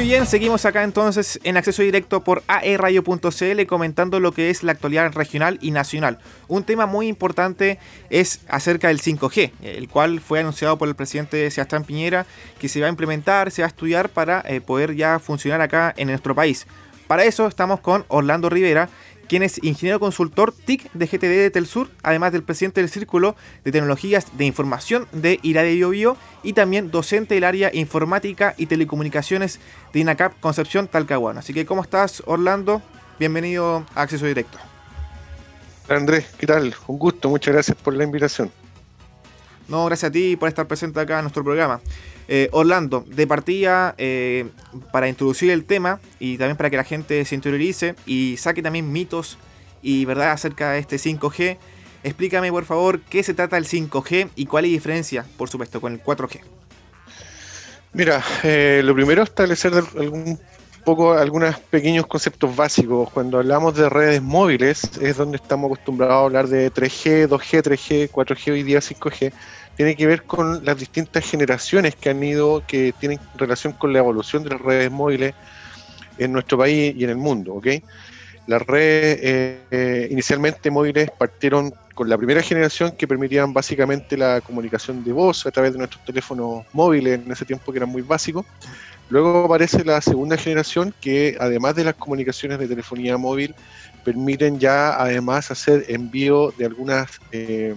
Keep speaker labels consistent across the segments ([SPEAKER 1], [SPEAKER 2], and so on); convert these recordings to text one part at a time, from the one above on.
[SPEAKER 1] Muy bien, seguimos acá entonces en acceso directo por aeradio.cl comentando lo que es la actualidad regional y nacional. Un tema muy importante es acerca del 5G, el cual fue anunciado por el presidente Sebastián Piñera que se va a implementar, se va a estudiar para eh, poder ya funcionar acá en nuestro país. Para eso estamos con Orlando Rivera, quien es ingeniero consultor TIC de GTD de Telsur, además del presidente del Círculo de Tecnologías de Información de Iradio Bio, y también docente del área Informática y Telecomunicaciones de INACAP Concepción Talcahuano. Así que, ¿cómo estás, Orlando? Bienvenido a Acceso Directo.
[SPEAKER 2] Andrés, ¿qué tal? Un gusto, muchas gracias por la invitación.
[SPEAKER 1] No, gracias a ti por estar presente acá en nuestro programa. Eh, Orlando, de partida, eh, para introducir el tema y también para que la gente se interiorice y saque también mitos y verdad acerca de este 5G, explícame por favor qué se trata el 5G y cuál es la diferencia, por supuesto, con el 4G.
[SPEAKER 2] Mira, eh, lo primero es establecer algún poco algunos pequeños conceptos básicos. Cuando hablamos de redes móviles es donde estamos acostumbrados a hablar de 3G, 2G, 3G, 4G, hoy día 5G tiene que ver con las distintas generaciones que han ido, que tienen relación con la evolución de las redes móviles en nuestro país y en el mundo, ¿ok? Las redes eh, eh, inicialmente móviles partieron con la primera generación que permitían básicamente la comunicación de voz a través de nuestros teléfonos móviles en ese tiempo que eran muy básicos. Luego aparece la segunda generación que además de las comunicaciones de telefonía móvil permiten ya además hacer envío de algunas eh,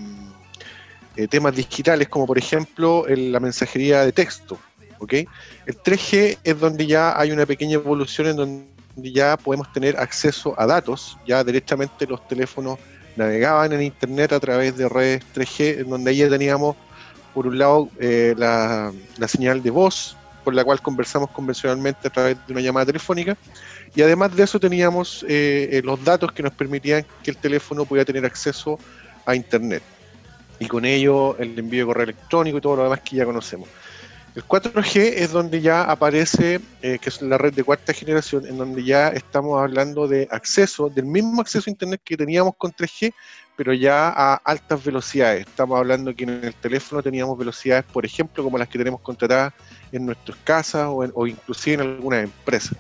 [SPEAKER 2] eh, temas digitales como por ejemplo la mensajería de texto. ¿okay? El 3G es donde ya hay una pequeña evolución en donde ya podemos tener acceso a datos, ya directamente los teléfonos navegaban en Internet a través de redes 3G, en donde ahí ya teníamos por un lado eh, la, señal de voz, por la cual conversamos convencionalmente a través de una llamada telefónica, y además de eso teníamos eh, los datos que nos permitían que el teléfono pudiera tener acceso a Internet y con ello el envío de correo electrónico y todo lo demás que ya conocemos. El 4G es donde ya aparece, eh, que es la red de cuarta generación, en donde ya estamos hablando de acceso, del mismo acceso a Internet que teníamos con 3G, pero ya a altas velocidades. Estamos hablando que en el teléfono teníamos velocidades, por ejemplo, como las que tenemos contratadas en nuestras casas o, o inclusive en algunas empresas.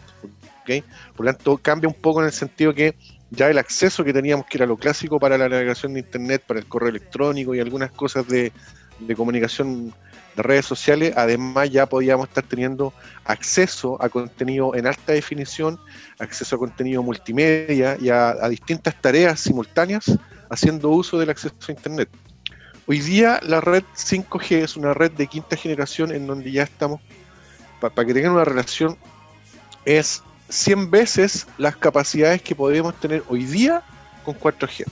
[SPEAKER 2] Por lo tanto, cambia un poco en el sentido que ya el acceso que teníamos, que era lo clásico para la navegación de Internet, para el correo electrónico y algunas cosas de, comunicación de redes sociales, además ya podíamos estar teniendo acceso a contenido en alta definición, acceso a contenido multimedia y a, distintas tareas simultáneas haciendo uso del acceso a Internet. Hoy día la red 5G es una red de quinta generación en donde ya estamos, para que tengan una relación, es 100 veces las capacidades que podemos tener hoy día con 4G.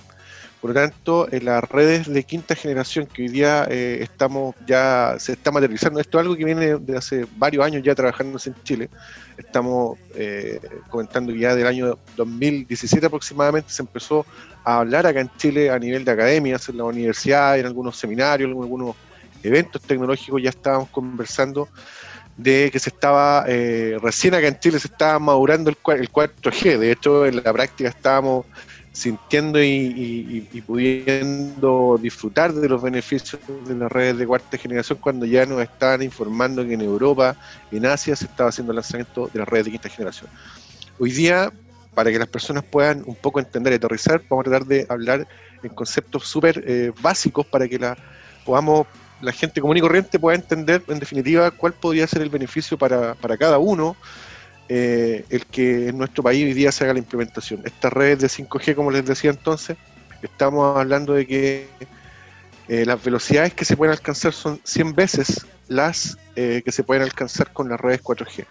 [SPEAKER 2] Por lo tanto, en las redes de quinta generación que hoy día eh, estamos ya se está materializando, esto es algo que viene de hace varios años ya trabajándose en Chile. Estamos eh, comentando que ya del año 2017 aproximadamente se empezó a hablar acá en Chile a nivel de academias, en la universidad, en algunos seminarios, en algunos eventos tecnológicos, ya estábamos conversando de que se estaba, eh, recién acá en Chile se estaba madurando el, 4G, de hecho en la práctica estábamos sintiendo y, pudiendo disfrutar de los beneficios de las redes de cuarta generación cuando ya nos estaban informando que en Europa, en Asia se estaba haciendo el lanzamiento de las redes de quinta generación. Hoy día, para que las personas puedan un poco entender y aterrizar, vamos a tratar de hablar en conceptos súper eh, básicos para que la podamos la gente común y corriente pueda entender en definitiva cuál podría ser el beneficio para, cada uno eh, el que en nuestro país hoy día se haga la implementación. Estas redes de 5G, como les decía entonces, estamos hablando de que eh, las velocidades que se pueden alcanzar son 100 veces las eh, que se pueden alcanzar con las redes 4G.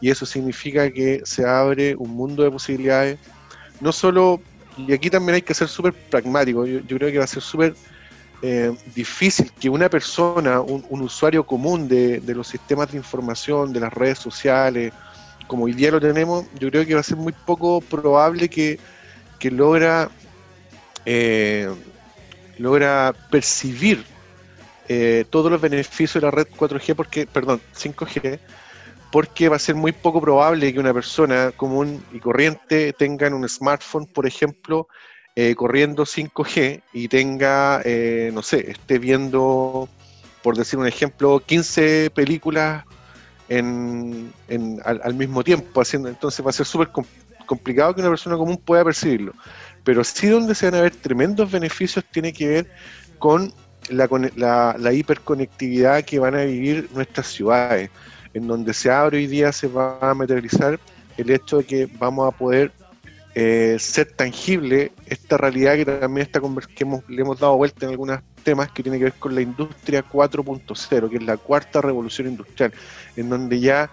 [SPEAKER 2] Y eso significa que se abre un mundo de posibilidades, no solo, y aquí también hay que ser súper pragmático, yo, yo creo que va a ser súper eh, difícil que una persona, un, usuario común de, los sistemas de información, de las redes sociales, como hoy día lo tenemos, yo creo que va a ser muy poco probable que, logra, eh, logra percibir eh, todos los beneficios de la red 4G, porque, perdón, 5G, porque va a ser muy poco probable que una persona común y corriente tenga un smartphone, por ejemplo, eh, corriendo 5G y tenga, eh, no sé, esté viendo, por decir un ejemplo, 15 películas en, al, mismo tiempo, haciendo, entonces va a ser súper complicado que una persona común pueda percibirlo. Pero sí donde se van a ver tremendos beneficios tiene que ver con la, la, hiperconectividad que van a vivir nuestras ciudades, en donde se abre hoy día se va a materializar el hecho de que vamos a poder eh, ser tangible esta realidad que también está que le hemos dado vuelta en algunos temas que tiene que ver con la industria 4.0, que es la cuarta revolución industrial, en donde ya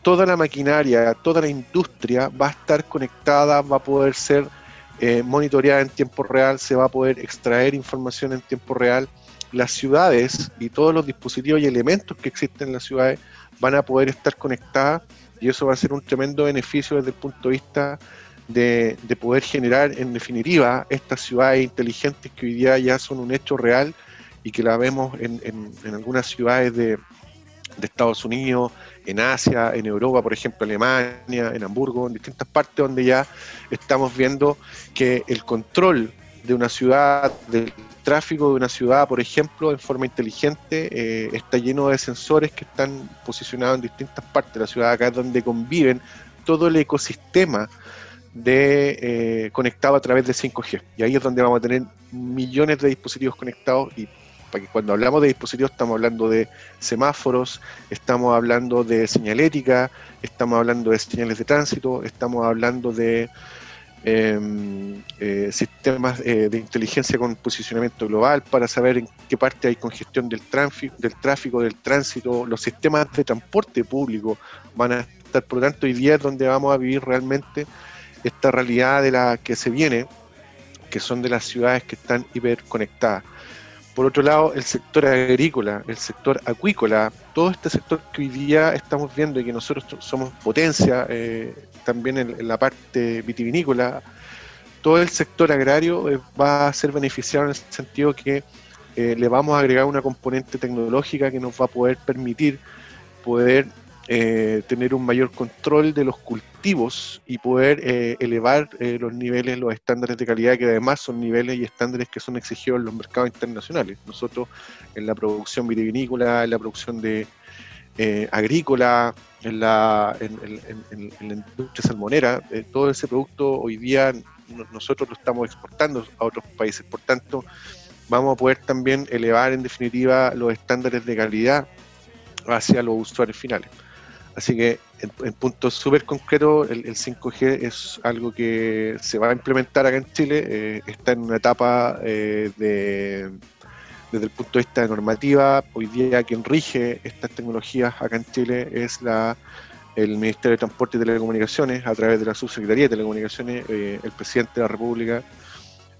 [SPEAKER 2] toda la maquinaria, toda la industria va a estar conectada, va a poder ser eh, monitoreada en tiempo real, se va a poder extraer información en tiempo real. Las ciudades y todos los dispositivos y elementos que existen en las ciudades van a poder estar conectadas y eso va a ser un tremendo beneficio desde el punto de vista de, poder generar en definitiva estas ciudades inteligentes que hoy día ya son un hecho real y que la vemos en, en algunas ciudades de, de Estados Unidos, en Asia, en Europa, por ejemplo, Alemania, en Hamburgo, en distintas partes donde ya estamos viendo que el control de una ciudad, del tráfico de una ciudad, por ejemplo, en forma inteligente, eh, está lleno de sensores que están posicionados en distintas partes de la ciudad, acá es donde conviven todo el ecosistema de eh, conectado a través de 5G. Y ahí es donde vamos a tener millones de dispositivos conectados. Y porque cuando hablamos de dispositivos estamos hablando de semáforos, estamos hablando de señalética, estamos hablando de señales de tránsito, estamos hablando de em, eh, sistemas eh, de inteligencia con posicionamiento global para saber en qué parte hay congestión del del tráfico, del tránsito, los sistemas de transporte público van a estar, por lo tanto, hoy día es donde vamos a vivir realmente esta realidad de la que se viene, que son de las ciudades que están hiperconectadas. Por otro lado, el sector agrícola, el sector acuícola, todo este sector que hoy día estamos viendo y que nosotros somos potencia eh, también en, la parte vitivinícola, todo el sector agrario eh, va a ser beneficiado en el sentido que eh, le vamos a agregar una componente tecnológica que nos va a poder permitir poder tener un mayor control de los cultivos y poder eh, elevar eh, los niveles, los estándares de calidad, que además son niveles y estándares que son exigidos en los mercados internacionales. Nosotros en la producción vitivinícola, en la producción de agrícola, en la, en, la industria salmonera, todo ese producto hoy día nosotros lo estamos exportando a otros países. Por tanto, vamos a poder también elevar en definitiva los estándares de calidad hacia los usuarios finales. Así que en, puntos súper concretos, el, 5G es algo que se va a implementar acá en Chile, eh, está en una etapa eh, de, desde el punto de vista de normativa. Hoy día quien rige estas tecnologías acá en Chile es la el Ministerio de Transporte y Telecomunicaciones, a través de la Subsecretaría de Telecomunicaciones, eh, el presidente de la República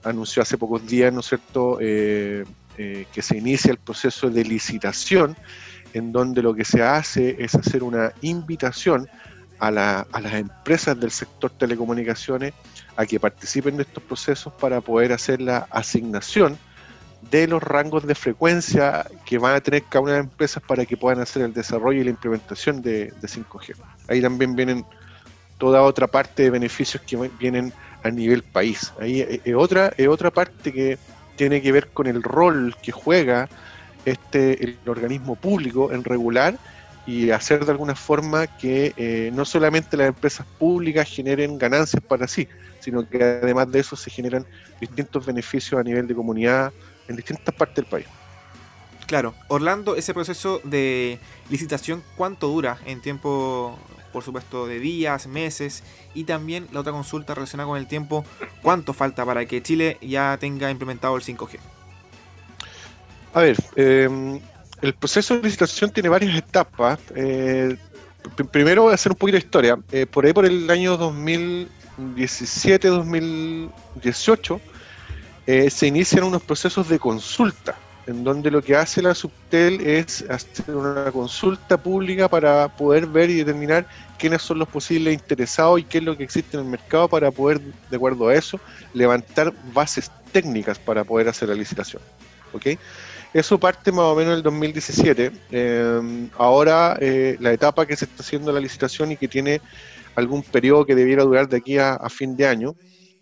[SPEAKER 2] anunció hace pocos días, ¿no es cierto?, que se inicia el proceso de licitación en donde lo que se hace es hacer una invitación a, las empresas del sector telecomunicaciones a que participen de estos procesos para poder hacer la asignación de los rangos de frecuencia que van a tener cada una de las empresas para que puedan hacer el desarrollo y la implementación de, 5G. Ahí también vienen toda otra parte de beneficios que vienen a nivel país. Ahí es otra, es otra parte que tiene que ver con el rol que juega este, el organismo público en regular y hacer de alguna forma que eh, no solamente las empresas públicas generen ganancias para sí, sino que además de eso se generan distintos beneficios a nivel de comunidad en distintas partes del país.
[SPEAKER 1] Claro, Orlando, ese proceso de licitación, ¿cuánto dura en tiempo, por supuesto, de días, meses? Y también la otra consulta relacionada con el tiempo, ¿cuánto falta para que Chile ya tenga implementado el 5G?
[SPEAKER 2] A ver, em, el proceso de licitación tiene varias etapas. Eh, primero voy a hacer un poquito de historia. Eh, por ahí por el año 2017-2018 eh, se inician unos procesos de consulta, en donde lo que hace la Subtel es hacer una consulta pública para poder ver y determinar quiénes son los posibles interesados y qué es lo que existe en el mercado para poder, de acuerdo a eso, levantar bases técnicas para poder hacer la licitación. ¿ok?, eso parte más o menos en el 2017. Em, ahora eh, la etapa que se está haciendo la licitación y que tiene algún periodo que debiera durar de aquí a, fin de año,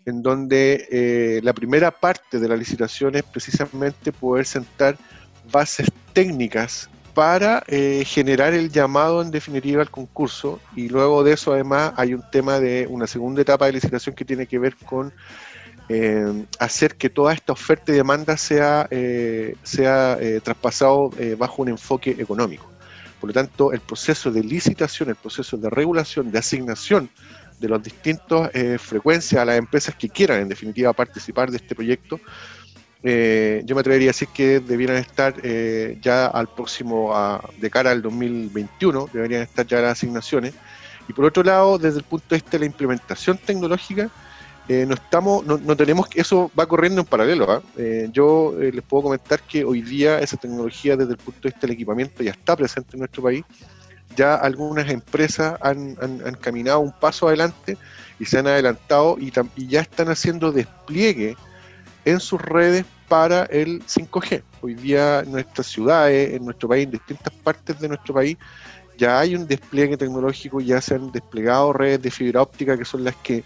[SPEAKER 2] en donde eh, la primera parte de la licitación es precisamente poder sentar bases técnicas para eh, generar el llamado en definitiva al concurso y luego de eso además hay un tema de una segunda etapa de licitación que tiene que ver con eh, hacer que toda esta oferta y demanda sea, eh, sea traspasado bajo un enfoque económico. Por lo tanto, el proceso de licitación, el proceso de regulación, de asignación de las distintas frecuencias a las empresas que quieran en definitiva participar de este proyecto, eh, yo me atrevería a decir que debieran estar eh, ya al próximo, de cara al 2021, deberían estar ya las asignaciones. Y por otro lado, desde el punto de vista de la implementación tecnológica, eh, no estamos, no, tenemos que eso va corriendo en paralelo. ¿ah? yo les puedo comentar que hoy día esa tecnología desde el punto de vista del equipamiento ya está presente en nuestro país. Ya algunas empresas han, caminado un paso adelante y se han adelantado y, y ya están haciendo despliegue en sus redes para el 5G. Hoy día en nuestras ciudades, en nuestro país, en distintas partes de nuestro país, ya hay un despliegue tecnológico, ya se han desplegado redes de fibra óptica que son las que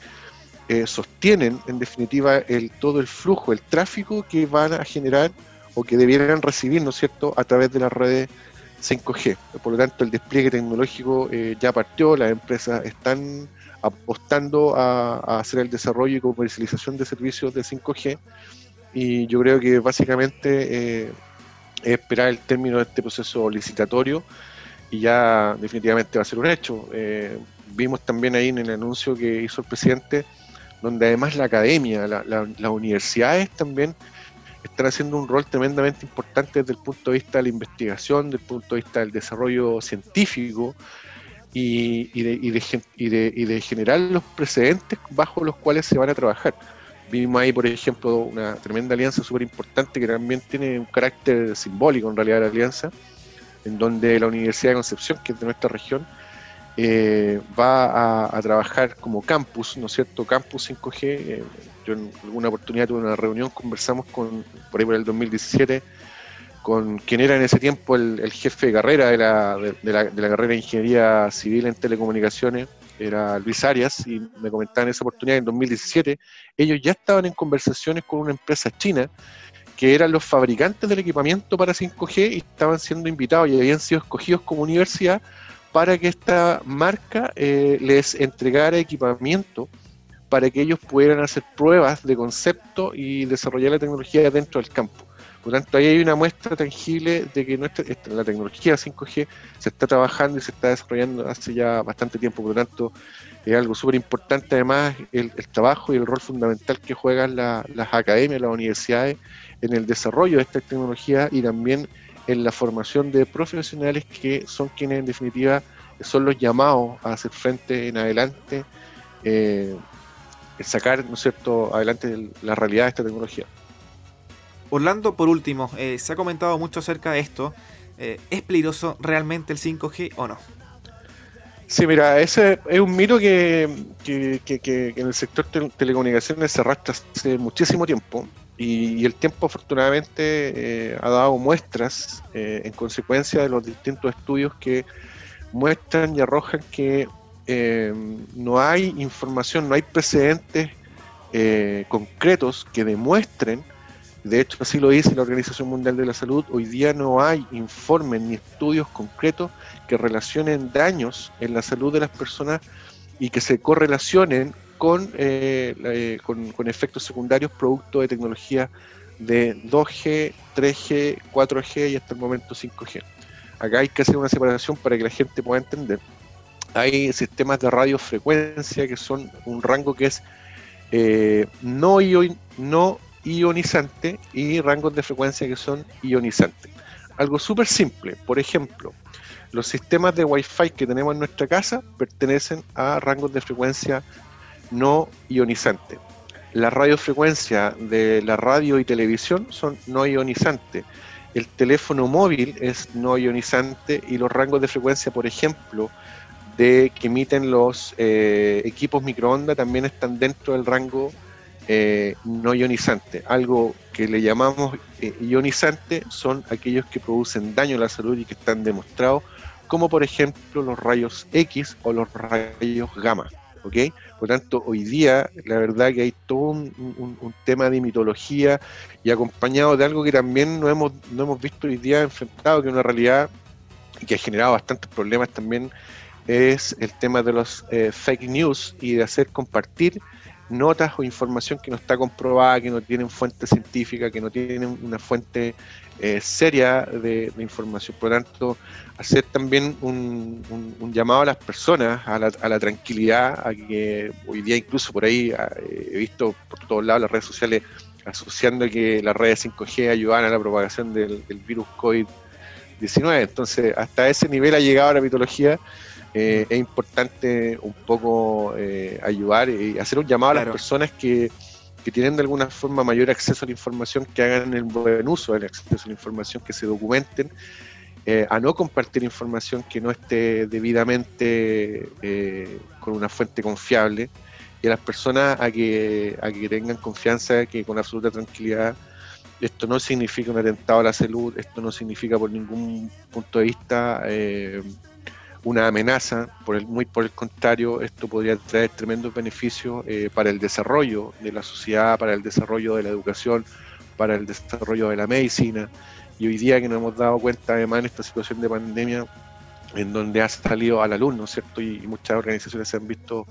[SPEAKER 2] eh, sostienen en definitiva el, todo el flujo, el tráfico que van a generar o que debieran recibir, ¿no es cierto?, a través de las redes 5G. Por lo tanto, el despliegue tecnológico eh, ya partió, las empresas están apostando a, hacer el desarrollo y comercialización de servicios de 5G y yo creo que básicamente eh, es esperar el término de este proceso licitatorio y ya definitivamente va a ser un hecho. Eh, vimos también ahí en el anuncio que hizo el presidente, donde además la academia, las universidades también están haciendo un rol tremendamente importante desde el punto de vista de la investigación, desde el punto de vista del desarrollo científico, y, de, generar los precedentes bajo los cuales se van a trabajar. Vimos ahí, por ejemplo, una tremenda alianza súper importante que también tiene un carácter simbólico en realidad la alianza, en donde la Universidad de Concepción, que es de nuestra región, eh, va a, trabajar como campus, ¿no es cierto? Campus 5G. Eh, yo en alguna oportunidad tuve una reunión, conversamos con, por ahí por el 2017, con quien era en ese tiempo el, jefe de carrera de la, de, la, carrera de Ingeniería Civil en Telecomunicaciones, era Luis Arias, y me comentaban en esa oportunidad en 2017, ellos ya estaban en conversaciones con una empresa china que eran los fabricantes del equipamiento para 5G y estaban siendo invitados y habían sido escogidos como universidad para que esta marca eh, les entregara equipamiento para que ellos pudieran hacer pruebas de concepto y desarrollar la tecnología dentro del campo. Por lo tanto, ahí hay una muestra tangible de que nuestra, la tecnología 5G se está trabajando y se está desarrollando hace ya bastante tiempo. Por lo tanto, es algo súper importante además el, trabajo y el rol fundamental que juegan las academias, las universidades en el desarrollo de esta tecnología y también en la formación de profesionales que son quienes en definitiva son los llamados a hacer frente en adelante, eh, sacar ¿no es cierto? adelante la realidad de esta tecnología.
[SPEAKER 1] Orlando, por último, eh, se ha comentado mucho acerca de esto. Eh, ¿Es peligroso realmente el 5G o no?
[SPEAKER 2] Sí, mira, ese es un mito que, en el sector de telecomunicaciones se arrastra hace muchísimo tiempo y, el tiempo afortunadamente eh, ha dado muestras en consecuencia de los distintos estudios que muestran y arrojan que no hay información, no hay precedentes concretos que demuestren de hecho, así lo dice la Organización Mundial de la Salud. Hoy día no hay informes ni estudios concretos que relacionen daños en la salud de las personas y que se correlacionen con, eh, eh, con, efectos secundarios producto de tecnología de 2G, 3G, 4G y hasta el momento 5G. Acá hay que hacer una separación para que la gente pueda entender. Hay sistemas de radiofrecuencia que son un rango que es eh, no, no ionizante y rangos de frecuencia que son ionizantes. Algo súper simple, por ejemplo, los sistemas de Wi-Fi que tenemos en nuestra casa pertenecen a rangos de frecuencia no ionizantes. La radiofrecuencia de la radio y televisión son no ionizantes. El teléfono móvil es no ionizante y los rangos de frecuencia, por ejemplo, de que emiten los eh, equipos microondas también están dentro del rango eh, no ionizante. Algo que le llamamos eh, ionizante son aquellos que producen daño a la salud y que están demostrados, como por ejemplo los rayos X o los rayos gamma. ¿ok? Por tanto, hoy día la verdad que hay todo un, tema de mitología y acompañado de algo que también no hemos, no hemos visto hoy día enfrentado, que es una realidad y que ha generado bastantes problemas también es el tema de los eh, fake news y de hacer compartir notas o información que no está comprobada, que no tienen fuente científica, que no tienen una fuente eh, seria de, información. Por lo tanto, hacer también un, llamado a las personas a la, tranquilidad, a que hoy día incluso por ahí eh, he visto por todos lados las redes sociales asociando que las redes 5G ayudan a la propagación del virus COVID-19. Entonces, hasta ese nivel ha llegado la mitología eh, es importante un poco eh, ayudar y hacer un llamado a las personas que, tienen de alguna forma mayor acceso a la información, que hagan el buen uso del acceso a la información, que se documenten, eh, a no compartir información que no esté debidamente con una fuente confiable y a las personas a que, a que tengan confianza que con absoluta tranquilidad esto no significa un atentado a la salud, esto no significa por ningún punto de vista una amenaza, por el, muy por el contrario, esto podría traer tremendos beneficios eh, para el desarrollo de la sociedad, para el desarrollo de la educación, para el desarrollo de la medicina. Y hoy día que nos hemos dado cuenta, además, en esta situación de pandemia, en donde ha salido al alumno, cierto? Y, muchas organizaciones se han visto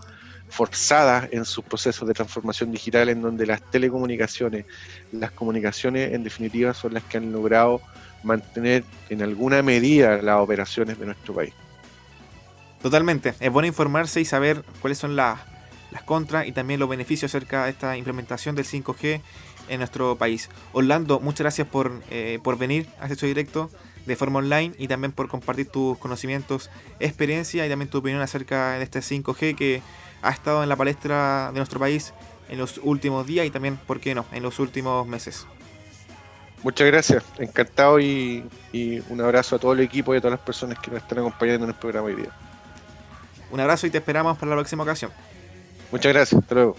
[SPEAKER 2] forzadas en sus procesos de transformación digital, en donde las telecomunicaciones, las comunicaciones, en definitiva, son las que han logrado mantener en alguna medida las operaciones de nuestro país.
[SPEAKER 1] Totalmente. Es bueno informarse y saber cuáles son las, contras y también los beneficios acerca de esta implementación del 5G en nuestro país. Orlando, muchas gracias por, eh, por venir a este directo de forma online y también por compartir tus conocimientos, experiencia y también tu opinión acerca de este 5G que ha estado en la palestra de nuestro país en los últimos días y también, ¿por qué no?, en los últimos meses.
[SPEAKER 2] Muchas gracias, encantado y un abrazo a todo el equipo y a todas las personas que nos están acompañando en el programa hoy día.
[SPEAKER 1] Un abrazo y te esperamos para la próxima ocasión.
[SPEAKER 2] Muchas gracias, hasta luego.